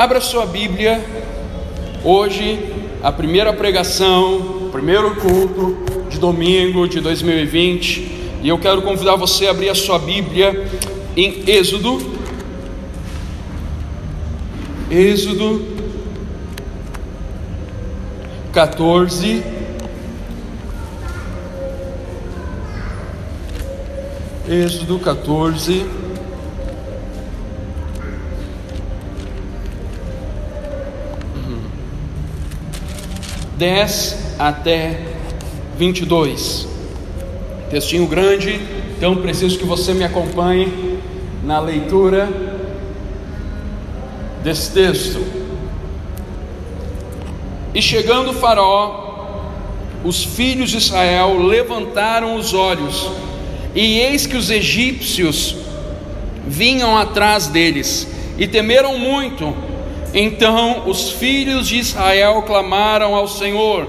Abra sua Bíblia. Hoje, a primeira pregação, primeiro culto de domingo de 2020. E eu quero convidar você a abrir a sua Bíblia em Êxodo. Êxodo 14. Êxodo 14. 10 até 22. Textinho grande, então preciso que você me acompanhe na leitura desse texto. E chegando Faraó, os filhos de Israel levantaram os olhos, e eis que os egípcios vinham atrás deles, e temeram muito então os filhos de Israel clamaram ao Senhor,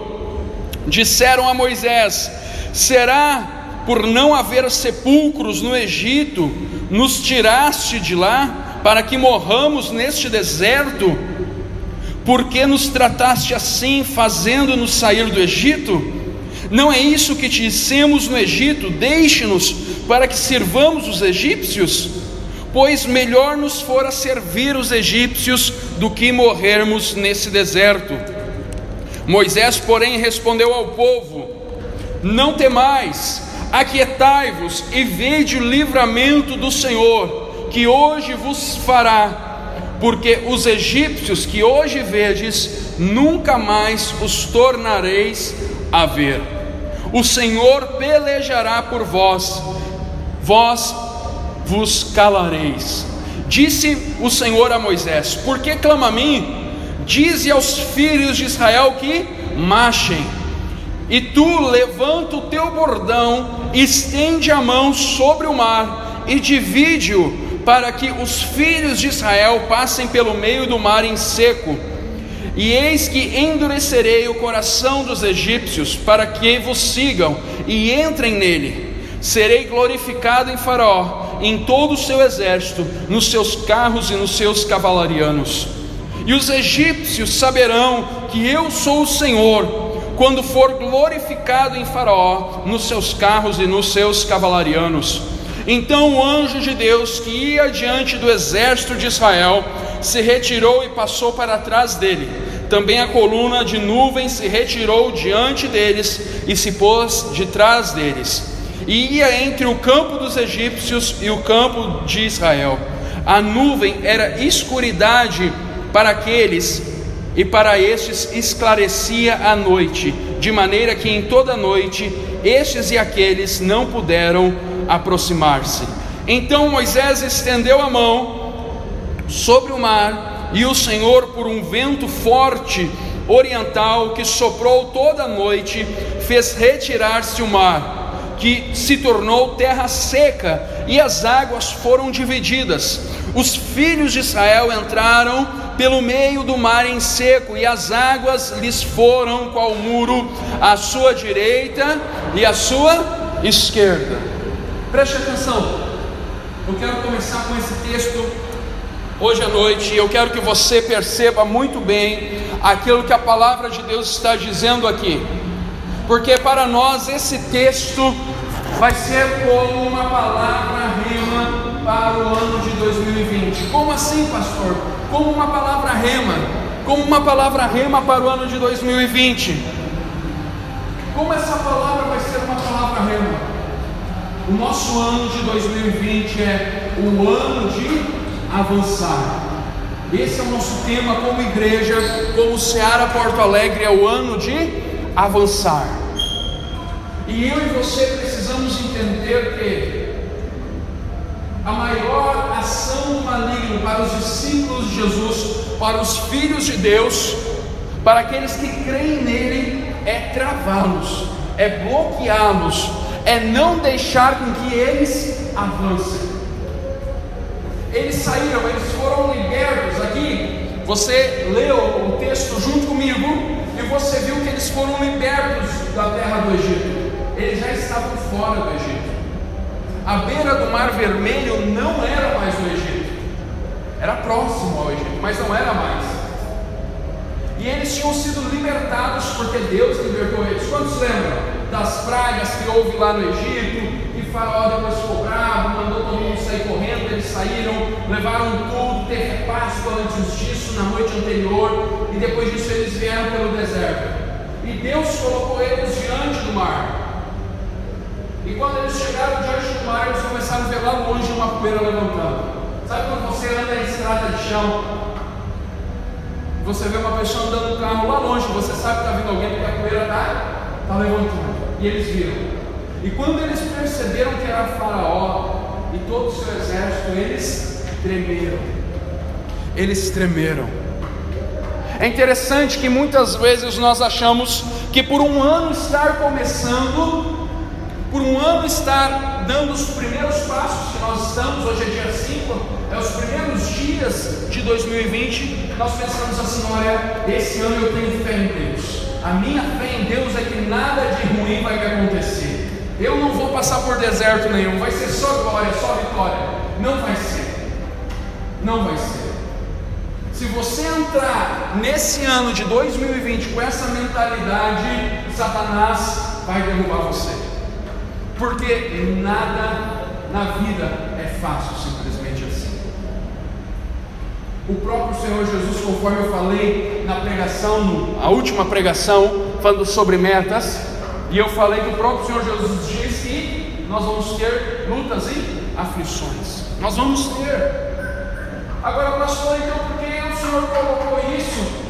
disseram a Moisés: Será por não haver sepulcros no Egito, nos tiraste de lá, para que morramos neste deserto? Por que nos trataste assim, fazendo-nos sair do Egito? Não é isso que te dissemos no Egito: Deixe-nos para que sirvamos os egípcios? Pois melhor nos fora servir os egípcios do que morrermos nesse deserto. Moisés, porém, respondeu ao povo: Não temais, aquietai-vos e vede o livramento do Senhor, que hoje vos fará, porque os egípcios que hoje vedes, nunca mais os tornareis a ver. O Senhor pelejará por vós, vós vos calareis. Disse o Senhor a Moisés: Por que clama a mim? Dize aos filhos de Israel que marchem. E tu levanta o teu bordão, estende a mão sobre o mar e divide-o, para que os filhos de Israel passem pelo meio do mar em seco. E eis que endurecerei o coração dos egípcios, para que vos sigam e entrem nele. Serei glorificado em Faraó em todo o seu exército, nos seus carros e nos seus cavalarianos. E os egípcios saberão que eu sou o Senhor, quando for glorificado em Faraó, nos seus carros e nos seus cavalarianos. Então o anjo de Deus que ia diante do exército de Israel se retirou e passou para trás dele. Também a coluna de nuvem se retirou diante deles e se pôs de trás deles e ia entre o campo dos egípcios e o campo de Israel. A nuvem era escuridade para aqueles, e para estes esclarecia a noite, de maneira que em toda noite estes e aqueles não puderam aproximar-se. Então Moisés estendeu a mão sobre o mar, e o Senhor, por um vento forte oriental que soprou toda a noite, fez retirar-se o mar que se tornou terra seca e as águas foram divididas. Os filhos de Israel entraram pelo meio do mar em seco e as águas lhes foram qual muro à sua direita e à sua esquerda. Preste atenção. Eu quero começar com esse texto hoje à noite e eu quero que você perceba muito bem aquilo que a palavra de Deus está dizendo aqui porque para nós esse texto vai ser como uma palavra rema para o ano de 2020. Como assim, pastor? Como uma palavra rema, como uma palavra rema para o ano de 2020. Como essa palavra vai ser uma palavra rema? O nosso ano de 2020 é o ano de avançar. Esse é o nosso tema como igreja, como Seara Porto Alegre, é o ano de avançar. E eu e você precisamos entender que a maior ação do maligno para os discípulos de Jesus, para os filhos de Deus, para aqueles que creem nele, é travá-los, é bloqueá-los, é não deixar com que eles avancem. Eles saíram, eles foram libertos. Aqui, você leu o texto junto comigo, e você viu que eles foram libertos da terra do Egito. Eles já estavam fora do Egito. A beira do Mar Vermelho não era mais o Egito. era próximo ao Egito, mas não era mais. E eles tinham sido libertados porque Deus libertou eles. Quantos lembram das pragas que houve lá no Egito? E Faraó depois ficou bravo, mandou todo mundo sair correndo. Eles saíram, levaram tudo, teve Páscoa antes disso, na noite anterior. E depois disso eles vieram pelo deserto. E Deus colocou eles diante do mar. E quando eles chegaram diante do mar, eles começaram a ver lá longe uma poeira levantando. Sabe quando você anda em estrada de chão? Você vê uma pessoa andando no carro lá longe, você sabe que está vindo alguém porque a poeira está tá levantando. E eles viram. E quando eles perceberam que era Faraó e todo o seu exército, eles tremeram. Eles tremeram. É interessante que muitas vezes nós achamos que por um ano estar começando, por um ano estar dando os primeiros passos que nós estamos, hoje é dia 5, é os primeiros dias de 2020, nós pensamos assim: olha, esse ano eu tenho fé em Deus. A minha fé em Deus é que nada de ruim vai acontecer. Eu não vou passar por deserto nenhum, vai ser só glória, só vitória. Não vai ser. Não vai ser. Se você entrar nesse ano de 2020 com essa mentalidade, Satanás vai derrubar você. Porque nada na vida é fácil, simplesmente assim. O próprio Senhor Jesus, conforme eu falei na pregação, a última pregação, falando sobre metas, e eu falei que o próprio Senhor Jesus disse que nós vamos ter lutas e aflições. Nós vamos ter. Agora, pastor, então por que o Senhor colocou isso?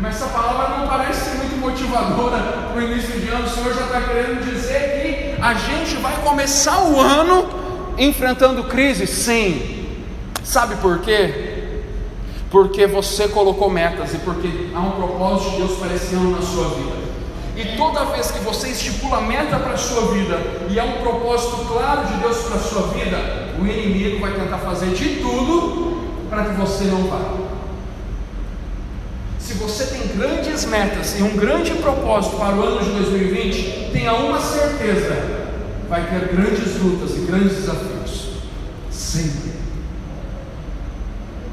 Mas essa palavra não parece ser muito motivadora para o início de ano. O Senhor já está querendo dizer que a gente vai começar o ano enfrentando crise? Sim. Sabe por quê? Porque você colocou metas e porque há um propósito de Deus para esse ano na sua vida. E toda vez que você estipula meta para a sua vida e há um propósito claro de Deus para a sua vida, o inimigo vai tentar fazer de tudo para que você não vá. Se você tem grandes metas e um grande propósito para o ano de 2020, tenha uma certeza: vai ter grandes lutas e grandes desafios. Sempre.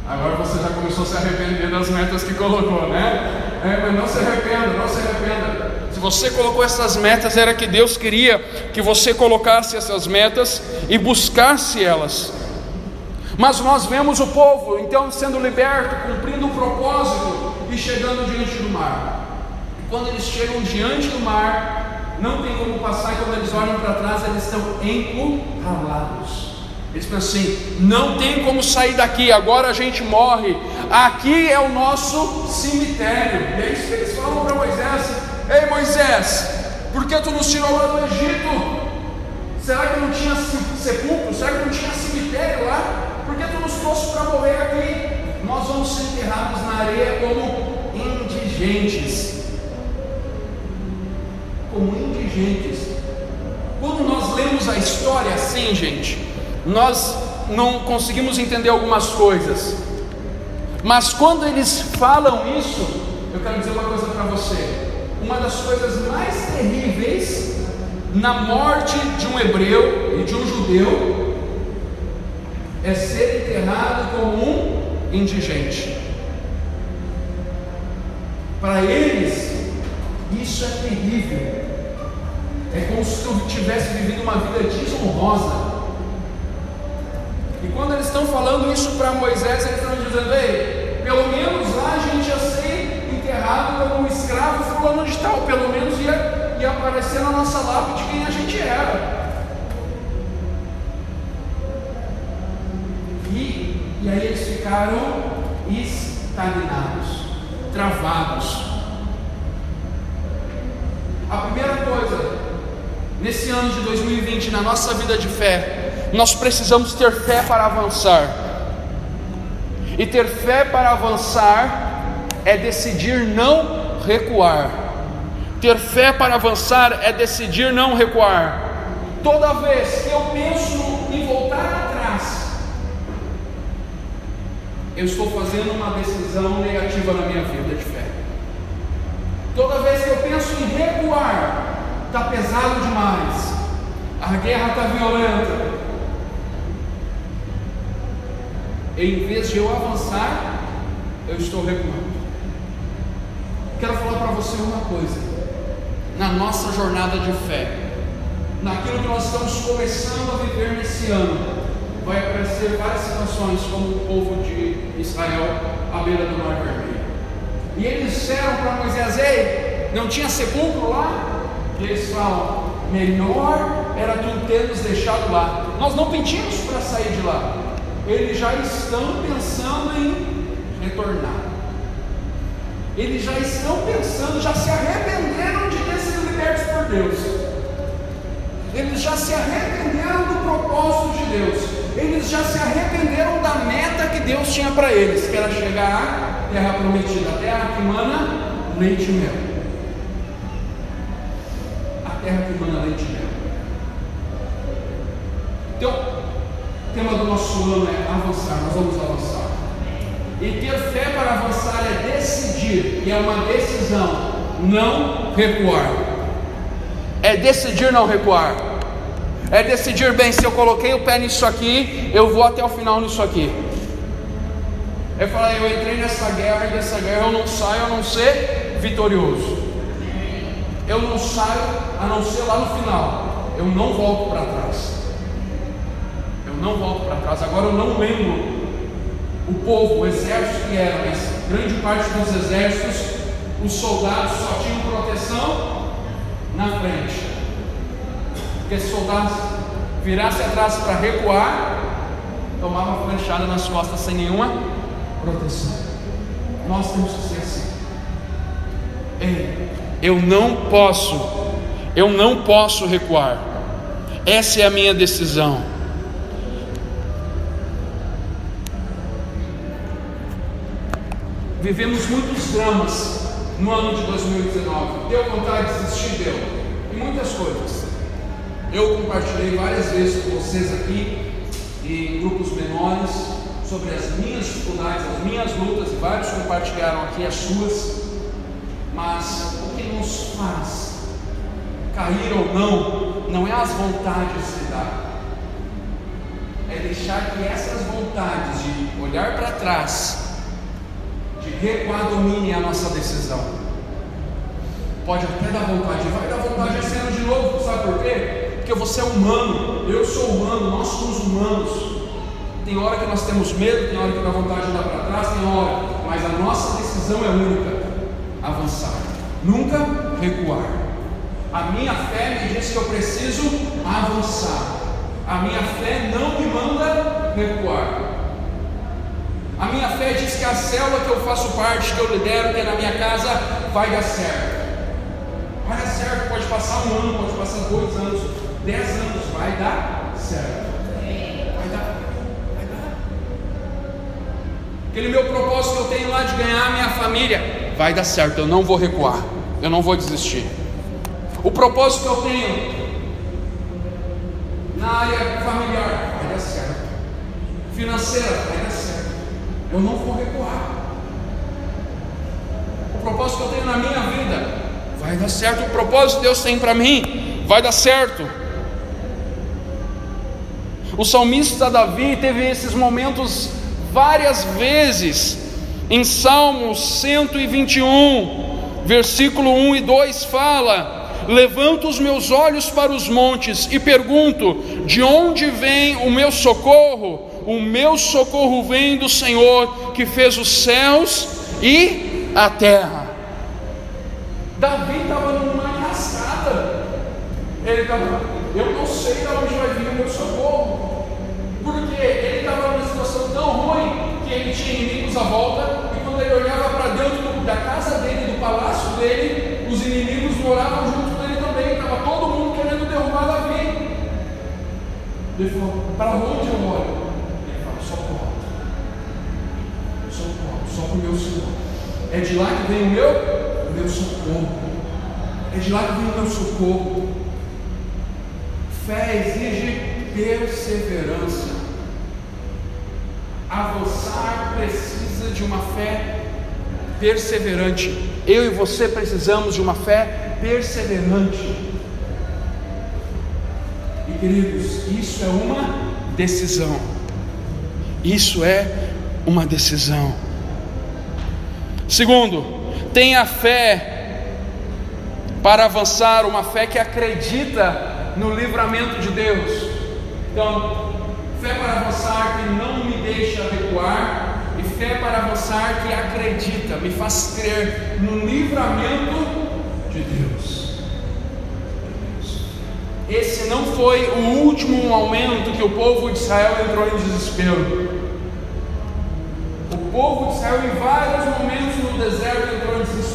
Agora você já começou a se arrepender das metas que colocou, né? É, mas não se arrependa, não se arrependa. Se você colocou essas metas, era que Deus queria que você colocasse essas metas e buscasse elas. Mas nós vemos o povo então sendo liberto, cumprindo o propósito e chegando diante do mar. E quando eles chegam diante do mar, não tem como passar, e quando eles olham para trás, eles estão encurralados. Eles pensam assim: não tem como sair daqui, agora a gente morre. Aqui é o nosso cemitério. E é isso que eles falam para Moisés: Ei Moisés, por que tu nos tirou lá do Egito? Será que não tinha sepulcro? Será que não tinha cemitério lá? Por que tu nos trouxe para morrer aqui? Nós vamos ser enterrados na areia como indigentes. Como indigentes. Quando nós lemos a história assim, gente, nós não conseguimos entender algumas coisas. Mas quando eles falam isso, eu quero dizer uma coisa para você. Uma das coisas mais terríveis na morte de um hebreu e de um judeu é ser enterrado como um indigente. Para eles, isso é terrível. É como se tu tivesse vivido uma vida desonrosa. E quando eles estão falando isso para Moisés, eles estão dizendo: Ei, pelo menos lá a gente ia ser enterrado como um escravo fulano de tal, pelo menos ia, ia aparecer na nossa lápide quem a gente era. Aí eles ficaram estagnados, travados. A primeira coisa, nesse ano de 2020, na nossa vida de fé, nós precisamos ter fé para avançar. E ter fé para avançar é decidir não recuar. Ter fé para avançar é decidir não recuar. Toda vez que eu penso em eu estou fazendo uma decisão negativa na minha vida de fé. Toda vez que eu penso em recuar, está pesado demais, a guerra está violenta. em vez de eu avançar, eu estou recuando. Quero falar para você uma coisa. Na nossa jornada de fé, naquilo que nós estamos começando a viver nesse ano, vai aparecer várias situações, como o povo de Israel à beira do Mar Vermelho. E eles disseram para Moisés: Ei, não tinha sepulcro lá? E eles falam: Melhor era tu ter nos deixado lá. Nós não pedimos para sair de lá. Eles já estão pensando em retornar. Eles já estão pensando, já se arrependeram de ter sido libertos por Deus. Eles já se arrependeram do propósito de Deus. Eles já se arrependeram da meta que Deus tinha para eles, que era chegar à terra prometida, a terra que mana leite e mel. A terra que mana leite e mel. Então, o tema do nosso ano é avançar, nós vamos avançar. E ter fé para avançar é decidir, e é uma decisão, não recuar. É decidir não recuar. É decidir bem, se eu coloquei o pé nisso aqui, eu vou até o final nisso aqui. É falar, eu entrei nessa guerra e dessa guerra eu não saio a não ser vitorioso. Eu não saio a não ser lá no final. Eu não volto para trás não volto para trás. Agora eu não lembro o povo, o exército que era, mas grande parte dos exércitos, os soldados só tinham proteção na frente. Porque se soldados virassem atrás para recuar, tomava flanchada nas costas sem nenhuma proteção. Nós temos que ser assim. Ei, eu não posso, eu não posso recuar. Essa é a minha decisão. Vivemos muitos dramas no ano de 2019. Deu vontade de desistir? Deu. E muitas coisas. Eu compartilhei várias vezes com vocês aqui, em grupos menores, sobre as minhas dificuldades, as minhas lutas, e vários compartilharam aqui as suas. Mas o que nos faz cair ou não, não é as vontades que dá, é deixar que essas vontades de olhar para trás de recuar domine a nossa decisão. Pode até dar vontade, vai dar vontade esse ano de novo, sabe por quê? Porque você é humano, eu sou humano, nós somos humanos. Tem hora que nós temos medo, tem hora que dá vontade de andar para trás, tem hora, mas a nossa decisão é única: avançar, nunca recuar. A minha fé me diz que eu preciso avançar. A minha fé não me manda recuar. A minha fé diz que a célula que eu faço parte, que eu lidero, que é na minha casa, vai dar certo. Vai dar certo, pode passar um ano, pode passar dois anos, dez anos, vai dar certo. Vai dar, vai dar. Aquele meu propósito que eu tenho lá de ganhar a minha família, vai dar certo, eu não vou recuar, eu não vou desistir. O propósito que eu tenho na área familiar, vai dar certo. Financeira, vai dar certo eu não vou recuar. O propósito que eu tenho na minha vida vai dar certo. O propósito que Deus tem para mim vai dar certo. O salmista Davi teve esses momentos várias vezes. Em Salmos 121, versículo 1 e 2 fala: Levanto os meus olhos para os montes e pergunto: de onde vem o meu socorro? o meu socorro vem do Senhor que fez os céus e a terra. Davi estava numa cascada. Ele estava, eu não sei de onde vai vir o meu socorro, porque ele estava numa situação tão ruim que ele tinha inimigos à volta, e quando ele olhava para dentro da casa dele, do palácio dele, os inimigos moravam junto dele também, estava todo mundo querendo derrubar Davi. Ele falou: Para onde eu olho? só para o meu Senhor. É de lá que vem o meu, o meu socorro. É de lá que vem o meu socorro. Fé exige perseverança. Avançar precisa de uma fé perseverante. Eu e você precisamos de uma fé perseverante. E queridos, isso é uma decisão. Isso é uma decisão. Segundo, tenha fé para avançar, uma fé que acredita no livramento de Deus. Então, fé para avançar que não me deixa recuar, e fé para avançar que acredita, me faz crer no livramento de Deus. Esse não foi o último momento que o povo de Israel entrou em desespero. O povo de Israel, em vários momentos no deserto, entrou em desespero.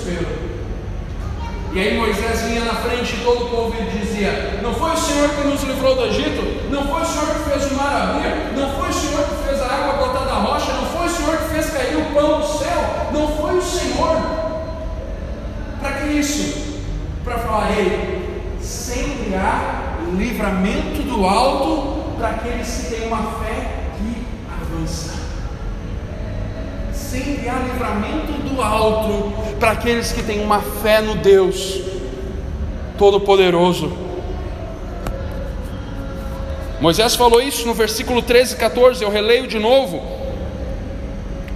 E aí Moisés vinha na frente de todo o povo e dizia: Não foi o Senhor que nos livrou do Egito? Não foi o Senhor que fez o mar abrir? Não foi o Senhor que fez a água brotar da rocha? Não foi o Senhor que fez cair o pão do céu? Não foi o Senhor? Para que isso? Para falar, ei, sempre há livramento do alto para aqueles que têm uma fé que avança sempre há livramento do alto para aqueles que têm uma fé no Deus Todo-Poderoso. Moisés falou isso no versículo 13 e 14, eu releio de novo.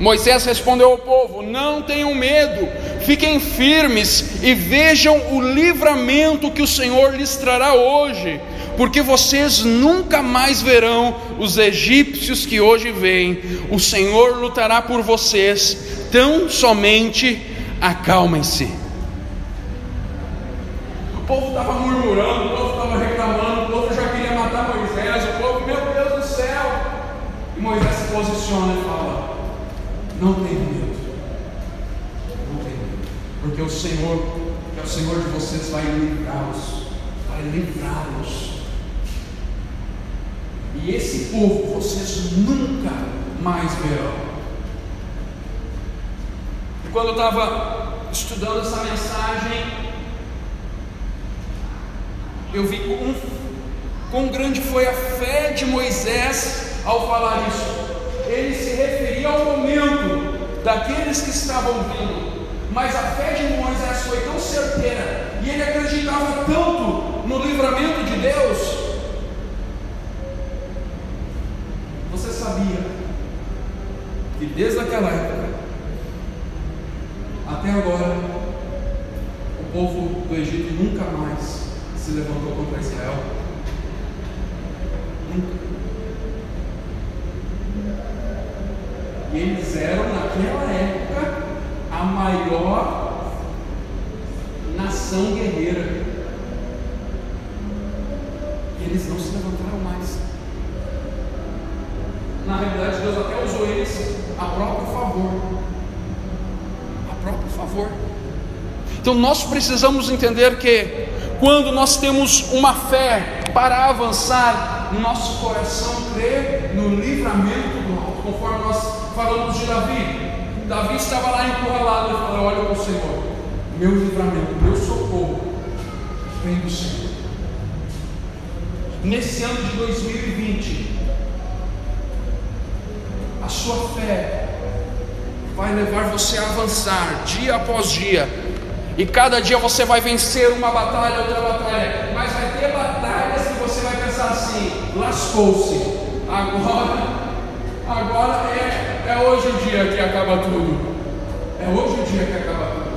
Moisés respondeu ao povo: Não tenham medo, fiquem firmes e vejam o livramento que o Senhor lhes trará hoje porque vocês nunca mais verão os egípcios que hoje vêm. O Senhor lutará por vocês, tão somente acalmem-se. O povo estava murmurando, o povo estava reclamando, o povo já queria matar Moisés, o povo, meu Deus do céu. E Moisés se posiciona e fala: Não tenha medo, não tenha medo, porque o Senhor, que é o Senhor de vocês, vai livrá-los, vai livrá-los e esse povo vocês nunca mais verão. E quando eu estava estudando essa mensagem, eu vi quão, quão grande foi a fé de Moisés ao falar isso. Ele se referia ao momento daqueles que estavam vindo, mas a fé de Moisés foi tão certeira e ele acreditava tanto no livramento de Deus sabia que desde aquela época até agora o povo do Egito nunca mais se levantou contra Israel. Nunca. E eles eram, naquela época, a maior nação guerreira. E eles não se levantaram mais Deus até usou eles a próprio favor. A próprio favor. Então nós precisamos entender que quando nós temos uma fé para avançar, nosso coração crê no livramento do alto, conforme nós falamos de Davi. Davi estava lá encurralado e falou: Olha para o Senhor, meu livramento, meu socorro vem do Senhor. Nesse ano de 2020, a sua fé vai levar você a avançar dia após dia. E cada dia você vai vencer uma batalha, outra batalha. Mas vai ter batalhas que você vai pensar assim: lascou-se. Agora, agora é, é hoje o dia que acaba tudo. É hoje o dia que acaba tudo.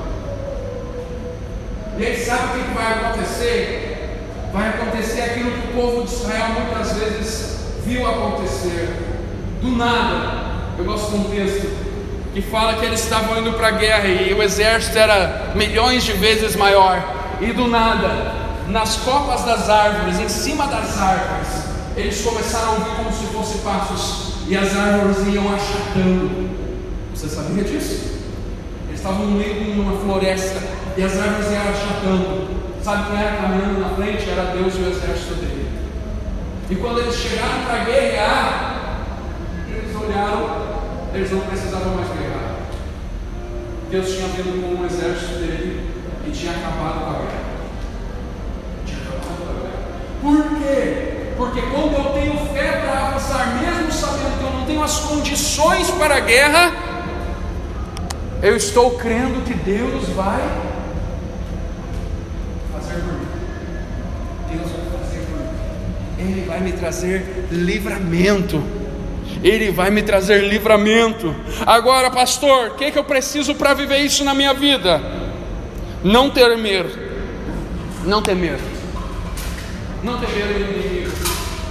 E aí sabe o que vai acontecer? Vai acontecer aquilo que o povo de Israel muitas vezes viu acontecer do nada. Eu gosto de um texto que fala que eles estavam indo para a guerra e o exército era milhões de vezes maior. E do nada, nas copas das árvores, em cima das árvores, eles começaram a ouvir como se fossem passos e as árvores iam achatando. Você sabia disso? Eles estavam no meio de uma floresta e as árvores iam achatando. Sabe quem era caminhando na frente? Era Deus e o exército dele. E quando eles chegaram para guerrear, olharam, eles não precisavam mais guerrear. Deus tinha vindo com um exército dele e tinha acabado com a guerra. Tinha acabado com a guerra. Por quê? Porque quando eu tenho fé para avançar, mesmo sabendo que eu não tenho as condições para a guerra, eu estou crendo que Deus vai fazer por mim. Deus vai fazer por mim. Ele vai me trazer livramento. Ele vai me trazer livramento. Agora, pastor, o que, que eu preciso para viver isso na minha vida? Não temer, não temer, não temer o inimigo,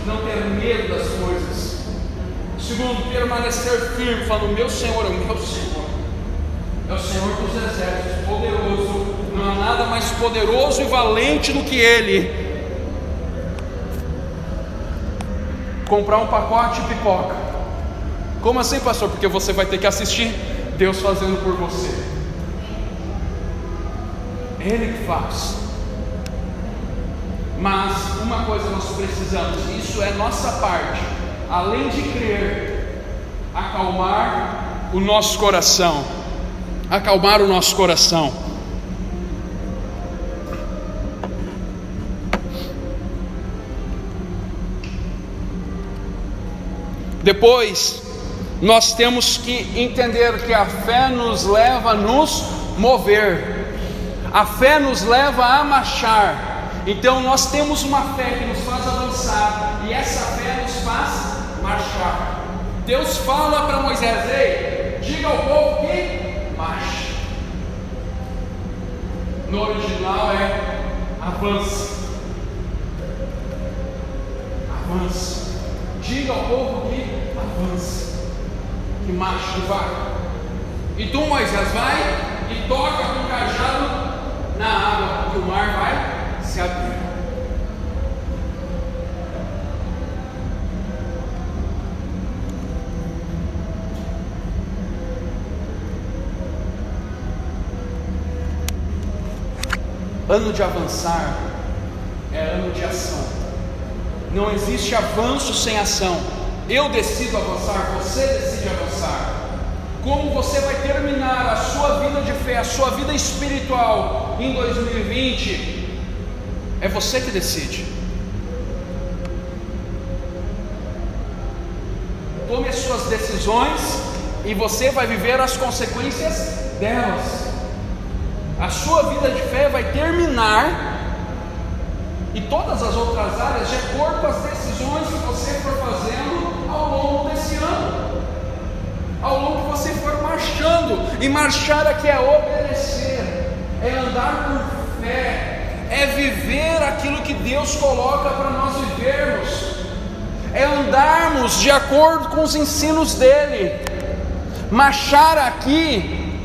não ter medo das coisas. Segundo, permanecer firme, falando: Meu Senhor é o meu Senhor, é o Senhor dos exércitos, poderoso. Não há nada mais poderoso e valente do que Ele. Comprar um pacote de pipoca. Como assim, pastor? Porque você vai ter que assistir Deus fazendo por você. Ele que faz. Mas uma coisa nós precisamos, isso é nossa parte, além de crer, acalmar o nosso coração, acalmar o nosso coração. Depois, nós temos que entender que a fé nos leva a nos mover, a fé nos leva a marchar. Então nós temos uma fé que nos faz avançar e essa fé nos faz marchar. Deus fala para Moisés: Ei, diga ao povo que marche. No original é avance. Avance. Diga ao povo que avance. Que marche devagar. E tu, Moisés, vai e toca com o cajado na água, que o mar vai se abrir. Ano de avançar é ano de ação. Não existe avanço sem ação. Eu decido avançar, você decide avançar. Como você vai terminar a sua vida de fé, a sua vida espiritual em 2020? É você que decide. Tome as suas decisões e você vai viver as consequências delas. A sua vida de fé vai terminar e todas as outras áreas de acordo com as decisões que você for fazendo ao longo desse ano. Ao longo que você for marchando, e marchar aqui é obedecer, é andar por fé, é viver aquilo que Deus coloca para nós vivermos, é andarmos de acordo com os ensinos dEle. Marchar aqui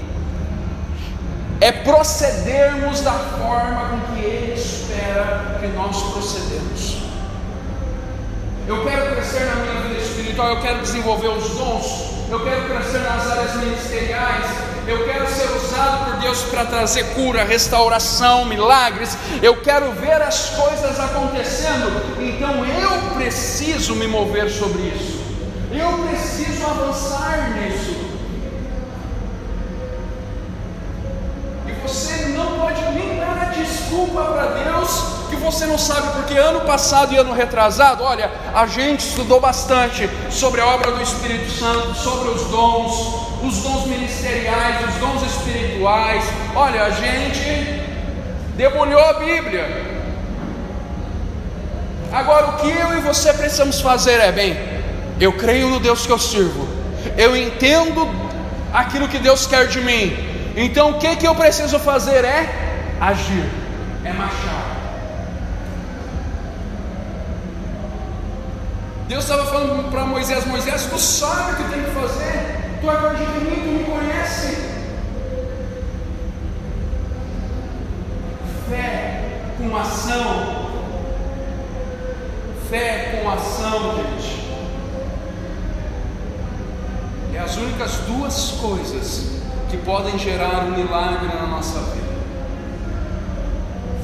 é procedermos da forma com que Ele espera que nós procedemos. Eu quero crescer na minha vida espiritual, eu quero desenvolver os dons, eu quero crescer nas áreas ministeriais, eu quero ser usado por Deus para trazer cura, restauração, milagres, eu quero ver as coisas acontecendo, então eu preciso me mover sobre isso, eu preciso avançar nisso. E você não pode nem dar desculpa para Deus você não sabe, porque ano passado e ano retrasado, olha, a gente estudou bastante sobre a obra do Espírito Santo, sobre os dons, os dons ministeriais, os dons espirituais. Olha, a gente debulhou a Bíblia. Agora, o que eu e você precisamos fazer é: bem, eu creio no Deus que eu sirvo, eu entendo aquilo que Deus quer de mim, então o que, que eu preciso fazer é agir, é marchar. Deus estava falando para Moisés: Moisés, tu sabe o que tem que fazer, tu acredita em mim, tu me conhece. Fé com ação, fé com ação, gente. É as únicas duas coisas que podem gerar um milagre na nossa vida.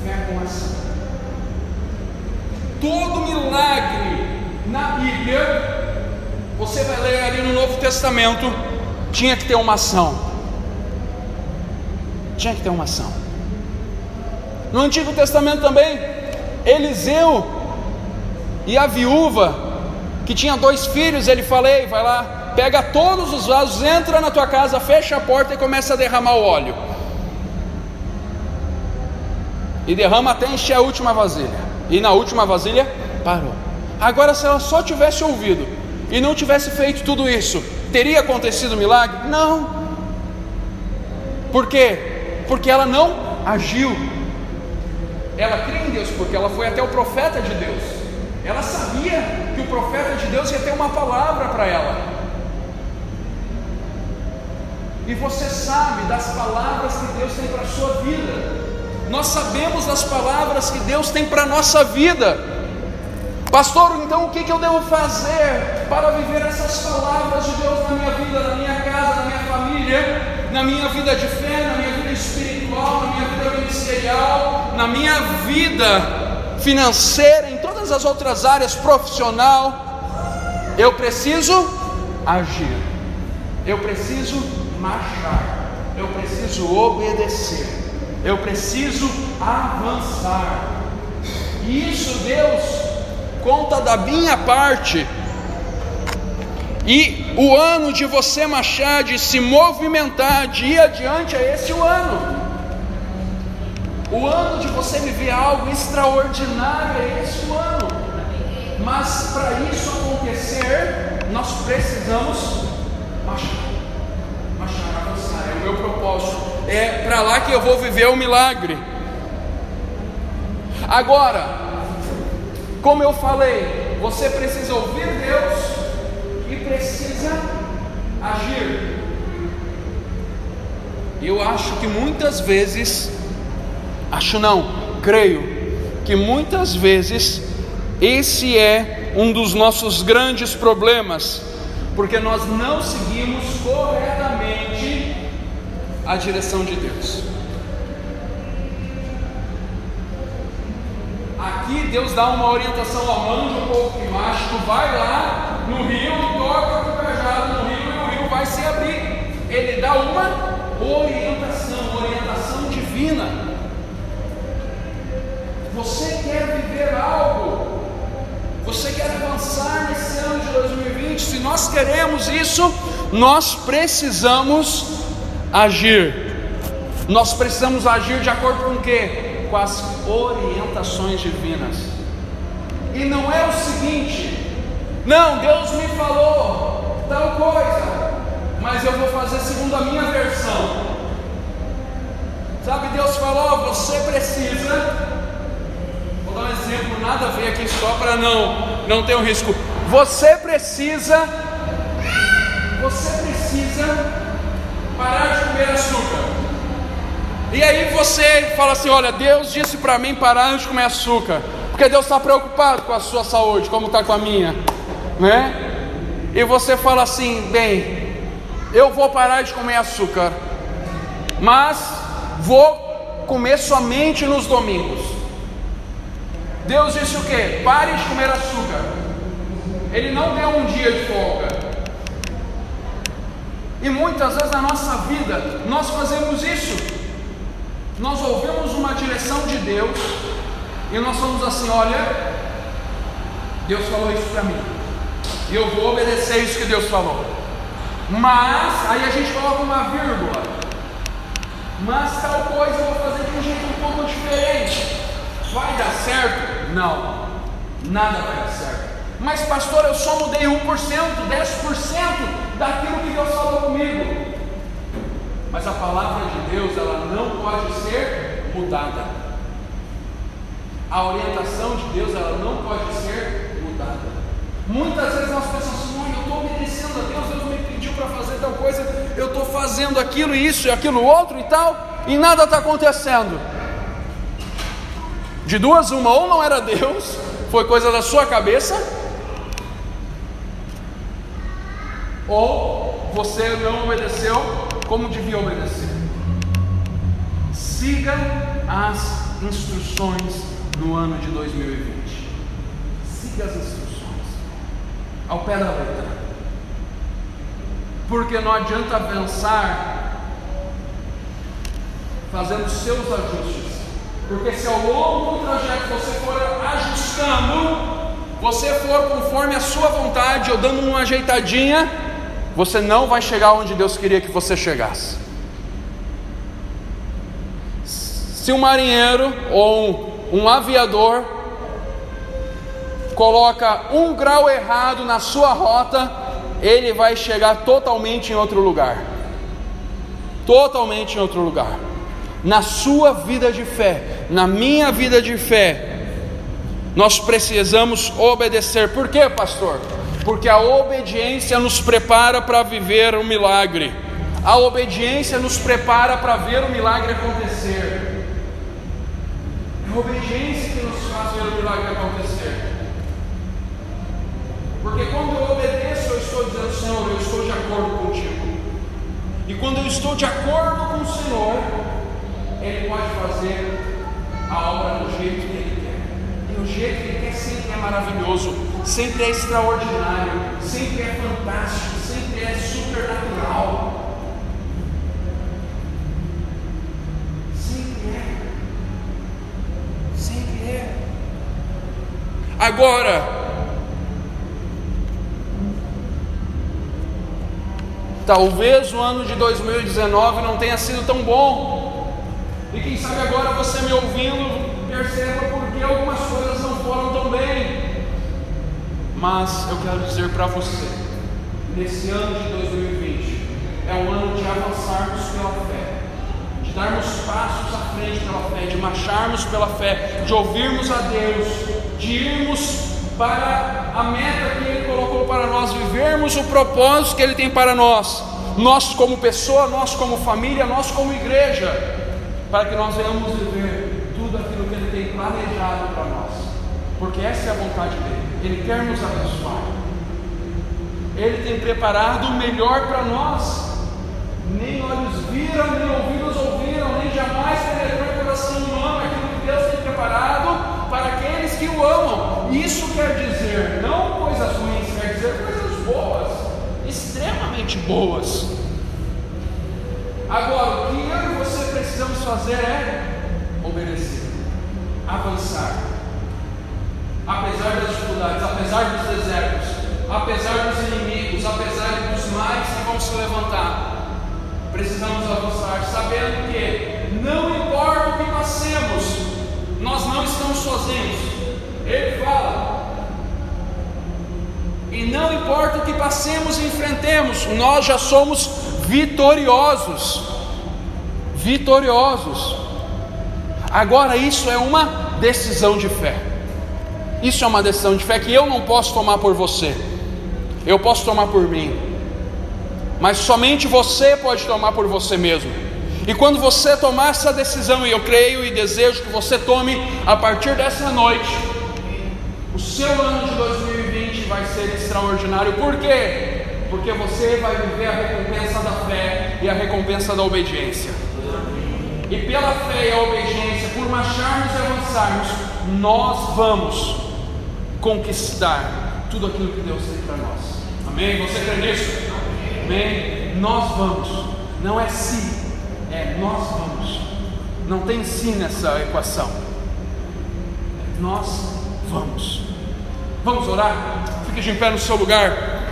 Fé com ação. Todo milagre na Bíblia, você vai ler ali no Novo Testamento, tinha que ter uma ação. Tinha que ter uma ação. No Antigo Testamento também, Eliseu e a viúva, que tinha dois filhos, ele falei, vai lá, pega todos os vasos, entra na tua casa, fecha a porta e começa a derramar o óleo. E derrama até encher a última vasilha. E na última vasilha parou. Agora, se ela só tivesse ouvido, e não tivesse feito tudo isso, teria acontecido o milagre? Não. Por quê? Porque ela não agiu. Ela crê em Deus porque ela foi até o profeta de Deus. Ela sabia que o profeta de Deus ia ter uma palavra para ela. E você sabe das palavras que Deus tem para a sua vida. Nós sabemos das palavras que Deus tem para a nossa vida. Pastor, então o que, que eu devo fazer para viver essas palavras de Deus na minha vida, na minha casa, na minha família, na minha vida de fé, na minha vida espiritual, na minha vida ministerial, na minha vida financeira, em todas as outras áreas profissional? Eu preciso agir, eu preciso marchar, eu preciso obedecer, eu preciso avançar. E isso Deus conta da minha parte. E o ano de você marchar, de se movimentar, de ir adiante, é esse o ano. O ano de você viver algo extraordinário é esse o ano. Mas para isso acontecer, nós precisamos marchar marchar, avançar, é o meu propósito, é para lá que eu vou viver o milagre. Agora, como eu falei, você precisa ouvir Deus e precisa agir. Eu acho que muitas vezes, acho não, creio, que muitas vezes esse é um dos nossos grandes problemas porque nós não seguimos corretamente a direção de Deus. Aqui Deus dá uma orientação ao manja um pouco que mágico, vai lá no rio toca o cajado no rio e o rio vai se abrir. Ele dá uma orientação, orientação divina. Você quer viver algo você quer avançar nesse ano de 2020? Se nós queremos isso, nós precisamos agir. Nós precisamos agir de acordo com o quê? Com as orientações divinas. E não é o seguinte: não, Deus me falou tal coisa, mas eu vou fazer segundo a minha versão. Sabe, Deus falou: você precisa Vou dar um exemplo, nada a ver aqui só para não, não ter um risco. Você precisa, você precisa parar de comer açúcar. E aí você fala assim: olha, Deus disse para mim parar de comer açúcar, porque Deus está preocupado com a sua saúde, como está com a minha, né? E você fala assim: bem, eu vou parar de comer açúcar, mas vou comer somente nos domingos. Deus disse o que? Pare de comer açúcar. Ele não deu um dia de folga. E muitas vezes na nossa vida nós fazemos isso. Nós ouvimos uma direção de Deus e nós falamos assim: olha, Deus falou isso para mim. E eu vou obedecer isso que Deus falou. Mas, aí a gente coloca uma vírgula. Mas tal coisa eu vou fazer de um jeito um pouco diferente. Vai dar certo? Não, nada vai dar certo. Mas, pastor, eu só mudei 1%, 10% daquilo que Deus falou comigo. Mas a palavra de Deus, ela não pode ser mudada. A orientação de Deus, ela não pode ser mudada. Muitas vezes nós pensamos assim, eu estou obedecendo a Deus, Deus me pediu para fazer tal coisa, eu estou fazendo aquilo, isso e aquilo outro e tal, e nada está acontecendo. De duas, uma, ou não era Deus, foi coisa da sua cabeça, ou você não obedeceu como devia obedecer. Siga as instruções no ano de 2020. Siga as instruções ao pé da letra. Porque não adianta avançar fazendo seus ajustes porque se ao longo do trajeto você for ajustando, você for conforme a sua vontade ou dando uma ajeitadinha, você não vai chegar onde Deus queria que você chegasse. Se um marinheiro ou um, aviador coloca um grau errado na sua rota, ele vai chegar totalmente em outro lugar. Totalmente em outro lugar. Na sua vida de fé, na minha vida de fé, nós precisamos obedecer. Por quê, pastor? Porque a obediência nos prepara para viver o milagre. A obediência nos prepara para ver o milagre acontecer. É a obediência que nos faz ver o milagre acontecer. Porque quando eu obedeço, eu estou dizendo, Senhor, eu estou de acordo contigo. E quando eu estou de acordo com o Senhor, Ele pode fazer a obra do jeito que Ele quer. E o jeito que Ele quer sempre é maravilhoso, sempre é extraordinário, sempre é fantástico, sempre é supernatural. Agora, talvez o ano de 2019 não tenha sido tão bom, e quem sabe agora você me ouvindo perceba porque algumas coisas não foram tão bem. Mas eu quero dizer para você, nesse ano de 2020 é o ano de avançarmos pela fé de darmos passos à frente pela fé, de marcharmos pela fé, de ouvirmos a Deus, de irmos para a meta que Ele colocou para nós, vivermos o propósito que Ele tem para nós, nós como pessoa, nós como família, nós como igreja, para que nós venhamos viver tudo aquilo que Ele tem planejado para nós, porque essa é a vontade dEle, Ele quer nos abençoar, Ele tem preparado o melhor para nós, nem olhos viram, nem ouvidos ouviram, nem jamais penetrou em coração humano aquilo que Deus tem preparado para aqueles que o amam. Isso quer dizer não coisas ruins, quer dizer coisas boas, extremamente boas. Agora, o que eu e você precisamos fazer é obedecer, avançar. Apesar das dificuldades, apesar dos desertos, apesar dos inimigos, apesar dos males que vão se levantar, precisamos avançar, sabendo que não importa o que passemos, nós não estamos sozinhos. Ele fala. E não importa o que passemos e enfrentemos, nós já somos vitoriosos. Vitoriosos. Agora, isso é uma decisão de fé. Isso é uma decisão de fé que eu não posso tomar por você, eu posso tomar por mim, mas somente você pode tomar por você mesmo. E quando você tomar essa decisão, e eu creio e desejo que você tome a partir dessa noite, o seu ano de 2020 vai ser extraordinário. Por quê? Porque você vai viver a recompensa da fé e a recompensa da obediência. E pela fé e a obediência, por marcharmos e avançarmos, nós vamos conquistar tudo aquilo que Deus tem para nós. Amém? Você crê nisso? Amém? Nós vamos. Não é se, é, nós vamos. Não tem sim nessa equação. Nós vamos. Vamos orar? Fique de pé no seu lugar.